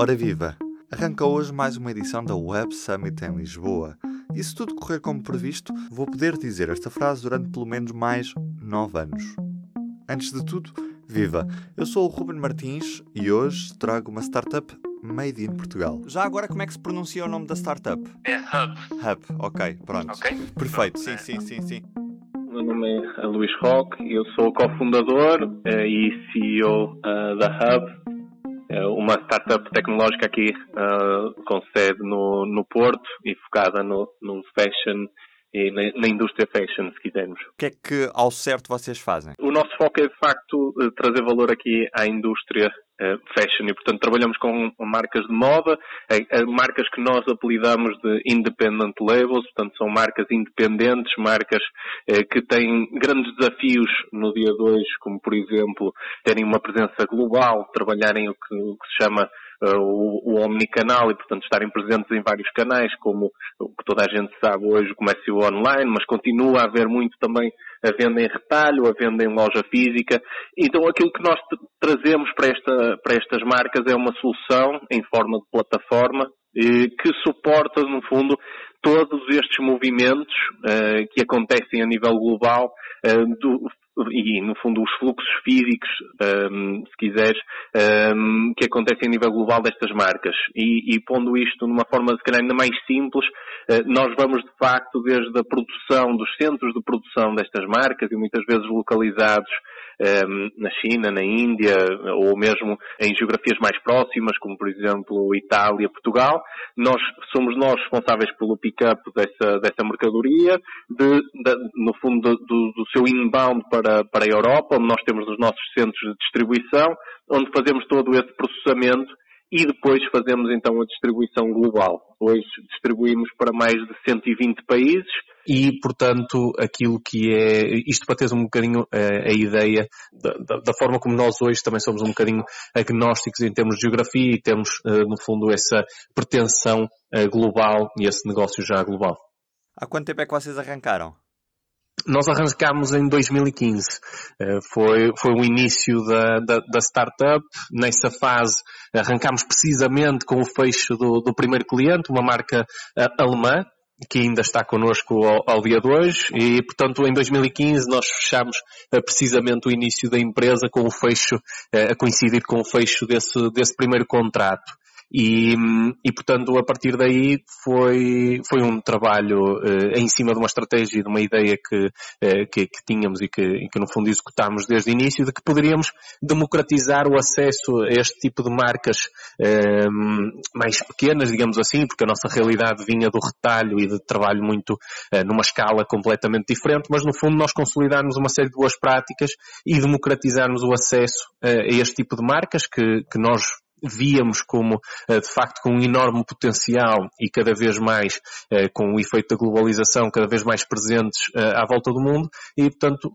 Ora viva! Arranca hoje mais uma edição da Web Summit em Lisboa. E se tudo correr como previsto, vou poder dizer esta frase durante pelo menos mais 9 anos. Antes de tudo, viva! Eu sou o Ruben Martins e hoje trago uma startup made in Portugal. Já agora, como é que se pronuncia o nome da startup? É Hub. Hub, ok, pronto. Ok? Perfeito, sim, é. sim, sim, sim. O meu nome é Luís Roque, eu sou o cofundador eh, e CEO eh, da Hub, uma startup tecnológica aqui eh, com sede no, no Porto e focada no, no fashion e na, na indústria fashion, se quisermos. O que é que ao certo vocês fazem? O nosso foco é, de facto, eh, trazer valor aqui à indústria eh, fashion e, portanto, trabalhamos com marcas de moda, eh, marcas que nós apelidamos de independent labels, portanto, são marcas independentes, marcas que têm grandes desafios no dia de hoje, como, por exemplo, terem uma presença global, trabalharem o que, o que se chama o, o omnicanal e, portanto, estarem presentes em vários canais, como o que toda a gente sabe hoje, o comércio online, mas continua a haver muito também a venda em retalho, a venda em loja física. Então aquilo que nós trazemos para, esta- para estas marcas é uma solução em forma de plataforma eh, que suporta, no fundo, todos estes movimentos eh, que acontecem a nível global eh, do- e, no fundo, os fluxos físicos, ehm, se quiseres, ehm, que acontecem a nível global destas marcas. E, e pondo isto numa forma, se calhar, ainda mais simples, eh, nós vamos, de facto, desde a produção, dos centros de produção destas marcas, e muitas vezes localizados na China, na Índia, ou mesmo em geografias mais próximas, como, por exemplo, Itália, Portugal, nós somos nós responsáveis pelo pick-up dessa, dessa mercadoria, de, da- no fundo do, do- do seu inbound para, para a Europa, onde nós temos os nossos centros de distribuição, onde fazemos todo esse processamento e depois fazemos então a distribuição global. Hoje distribuímos para mais de 120 países e, portanto, aquilo que é, isto para teres um bocadinho eh, a ideia da, da- da forma como nós hoje também somos um bocadinho agnósticos em termos de geografia e temos, eh, no fundo, essa pretensão eh, global e esse negócio já global. Há quanto tempo é que vocês arrancaram? Nós arrancámos em 2015. Eh, Foi, foi o início da, da, da startup. Nessa fase arrancámos precisamente com o fecho do, do primeiro cliente, uma marca alemã, que ainda está connosco ao, ao dia de hoje e, portanto, em 2015 nós fechámos eh, precisamente o início da empresa com o fecho, eh, a coincidir com o fecho desse, desse primeiro contrato. E, e, portanto, a partir daí foi, foi um trabalho eh, em cima de uma estratégia, de uma ideia que, eh, que, que tínhamos e que, e que, no fundo, executámos desde o início, de que poderíamos democratizar o acesso a este tipo de marcas eh, mais pequenas, digamos assim, porque a nossa realidade vinha do retalho e de trabalho muito eh, numa escala completamente diferente, mas, no fundo, nós consolidarmos uma série de boas práticas e democratizarmos o acesso eh, a este tipo de marcas que, que nós víamos como, eh, de facto, com um enorme potencial e cada vez mais eh, com o efeito da globalização cada vez mais presentes eh, à volta do mundo e, portanto,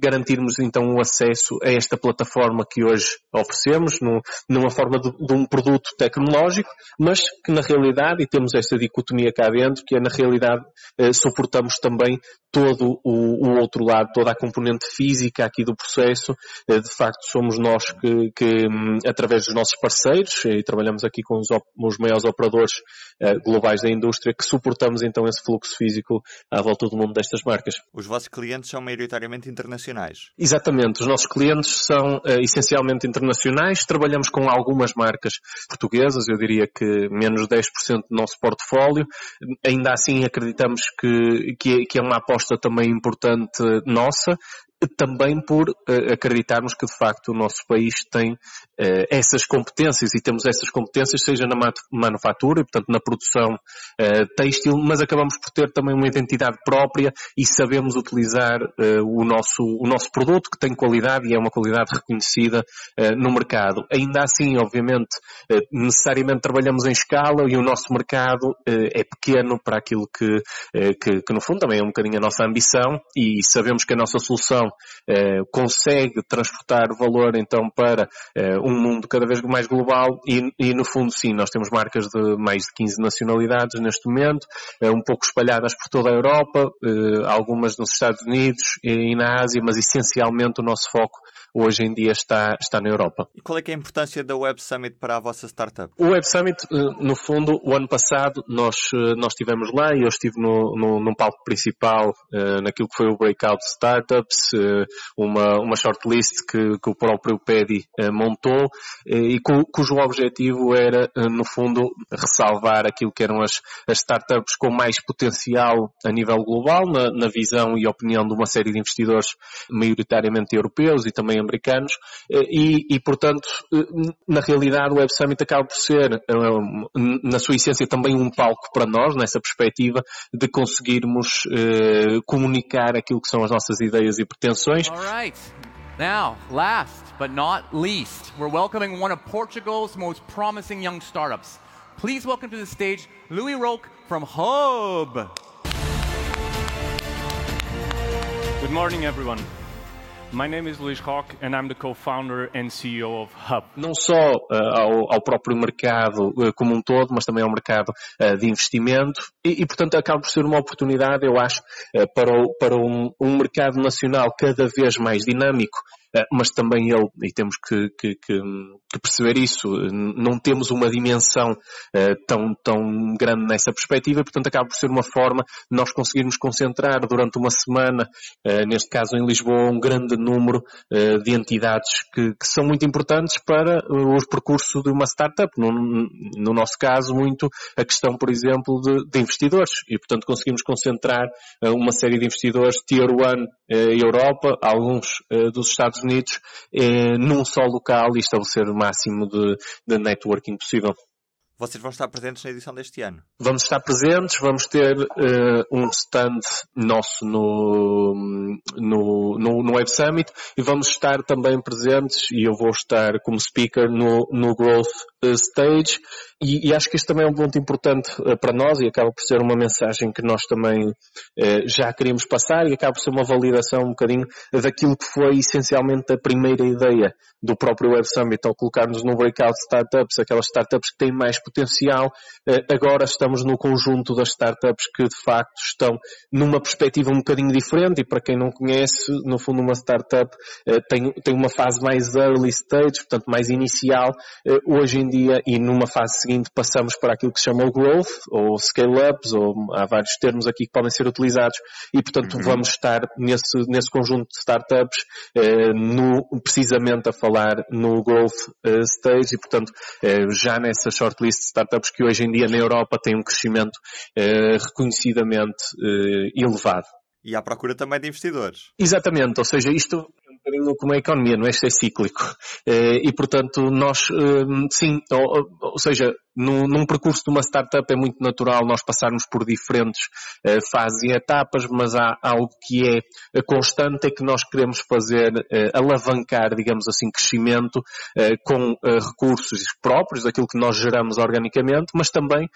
garantirmos então o acesso a esta plataforma que hoje oferecemos num- numa forma de, um produto tecnológico, mas que na realidade, e temos esta dicotomia cá dentro, que é na realidade suportamos também todo o, outro lado, toda a componente física aqui do processo. De facto, somos nós que, que, hum, através dos nossos parceiros, e trabalhamos aqui com os, os maiores operadores eh, globais da indústria, que suportamos então esse fluxo físico à volta do mundo destas marcas. Os vossos clientes são maioritariamente internacionais. Exatamente, os nossos clientes são eh, essencialmente internacionais, trabalhamos com algumas marcas portuguesas, eu diria que menos de 10% do nosso portfólio, ainda assim acreditamos que, que, é, que é uma aposta também importante nossa, também por eh, acreditarmos que de facto o nosso país tem eh, essas competências e temos essas competências seja na manufatura, e, portanto na produção eh, têxtil, mas acabamos por ter também uma identidade própria e sabemos utilizar o, nosso, o nosso produto que tem qualidade e é uma qualidade reconhecida no mercado. Ainda assim, obviamente, necessariamente trabalhamos em escala e o nosso mercado é pequeno para aquilo que, que, que no fundo também é um bocadinho a nossa ambição e sabemos que a nossa solução inovação eh, consegue transportar valor então para eh, um mundo cada vez mais global e, e, no fundo sim, nós temos marcas de mais de 15 nacionalidades neste momento, eh, um pouco espalhadas por toda a Europa, eh, algumas nos Estados Unidos e, e na Ásia, mas essencialmente o nosso foco hoje em dia está, está na Europa. E qual é, é a importância da Web Summit para a vossa startup? O Web Summit, eh, no fundo, o ano passado nós, eh, nós estivemos lá e eu estive no, no, num palco principal naquilo que foi o Breakout Startups, uma, uma shortlist que, que o próprio PEDI uh, montou e cu, cujo objetivo era, no fundo, ressalvar aquilo que eram as, as startups com mais potencial a nível global, na, na visão e opinião de uma série de investidores maioritariamente europeus e também americanos eh, e, e, portanto, eh, na realidade o Web Summit acaba por ser, eh, na sua essência, também um palco para nós, nessa perspectiva de conseguirmos comunicar aquilo que são as nossas ideias e pretensões. Now, last but not least, we're welcoming one of Portugal's most promising young startups. Please welcome to the stage Louis Roque from Hub. Good morning, everyone. My name is Luís Roque and I'm the co-founder and CEO of Hub. Não só uh, ao, ao, próprio mercado uh, como um todo, mas também ao mercado uh, de investimento e, e, portanto, acaba por ser uma oportunidade, eu acho, para, o, para um, um mercado nacional cada vez mais dinâmico mas também ele, e temos que, que, que, que perceber isso, não temos uma dimensão uh, tão, tão grande nessa perspectiva, portanto acaba por ser uma forma de nós conseguirmos concentrar durante uma semana, neste caso em Lisboa, um grande número de entidades que, que, são muito importantes para os percursos de uma startup. No, no nosso caso, muito a questão, por exemplo, de, de investidores, e portanto conseguimos concentrar uma série de investidores Tier 1 Europa, alguns dos Estados Unidos eh, num só local e estabelecer o máximo de, de networking possível. Vocês vão estar presentes na edição deste ano? Vamos estar presentes, vamos ter uh, um stand nosso no, no, no, no, Web Summit e vamos estar também presentes, e eu vou estar como speaker no, no Growth eh, Stage e, e, acho que isto também é um ponto importante uh, para nós e acaba por ser uma mensagem que nós também uh, já queríamos passar e acaba por ser uma validação um bocadinho daquilo que foi essencialmente a primeira ideia do próprio Web Summit ao colocarmos no Breakout Startups, aquelas startups que têm mais potencial. Uh, agora estamos no conjunto das startups que de facto estão numa perspectiva um bocadinho diferente e para quem não conhece, no fundo uma startup tem, tem uma fase mais early stage, portanto mais inicial. hoje em dia e numa fase seguinte passamos para aquilo que se chama o growth, ou scale-ups, ou há vários termos aqui que podem ser utilizados, e portanto uhum. vamos estar nesse, nesse conjunto de startups, eh, no, precisamente a falar no growth eh, stage, e portanto eh, já nessa shortlist de startups que hoje em dia na Europa tem um crescimento eh, reconhecidamente eh, elevado. E à procura também de investidores. Exatamente, ou seja, isto bocadinho como a economia, não é? Isto é cíclico. Eh, e, portanto, nós, eh, sim, ou, ou seja, num, num, percurso de uma startup é muito natural nós passarmos por diferentes uh, fases e etapas, mas há algo que é constante, é que nós queremos fazer, alavancar, digamos assim, crescimento com recursos próprios, aquilo que nós geramos organicamente, mas também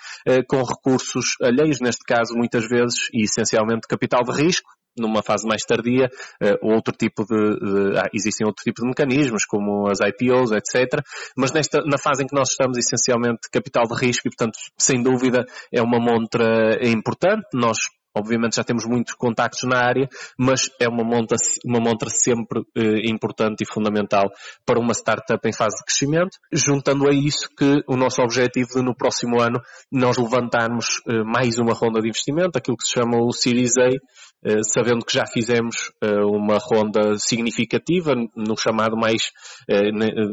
com recursos alheios, neste caso, muitas vezes, e essencialmente capital de risco, numa fase mais tardia, uh, outro tipo de, de ah, existem outro tipo de mecanismos, como as IPOs, etc. Mas nesta, na fase em que nós estamos, essencialmente, capital de risco e, portanto, sem dúvida, é uma montra importante. Nós Obviamente já temos muitos contactos na área, mas é uma montra, uma montra sempre eh, importante e fundamental para uma startup em fase de crescimento, juntando a isso que o nosso objetivo de no próximo ano nós levantarmos eh, mais uma ronda de investimento, aquilo que se chama o Series A, sabendo que já fizemos eh, uma ronda significativa no chamado mais eh,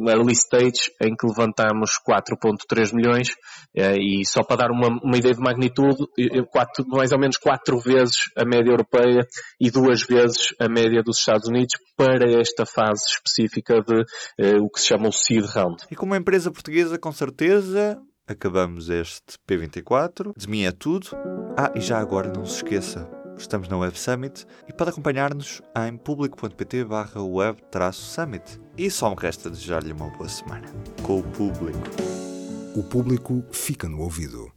early stage, em que levantamos 4.3 milhões, e só para dar uma, uma ideia de magnitude, quatro, mais ou menos quatro vezes a média europeia e duas vezes a média dos Estados Unidos para esta fase específica de o que se chama o seed round. E como empresa portuguesa, com certeza, acabamos este P24. De mim é tudo. Ah, e já agora não se esqueça, Estamos na Web Summit e pode acompanhar-nos em público.pt barra web-summit. E só me resta desejar-lhe uma boa semana com o público. O público fica no ouvido.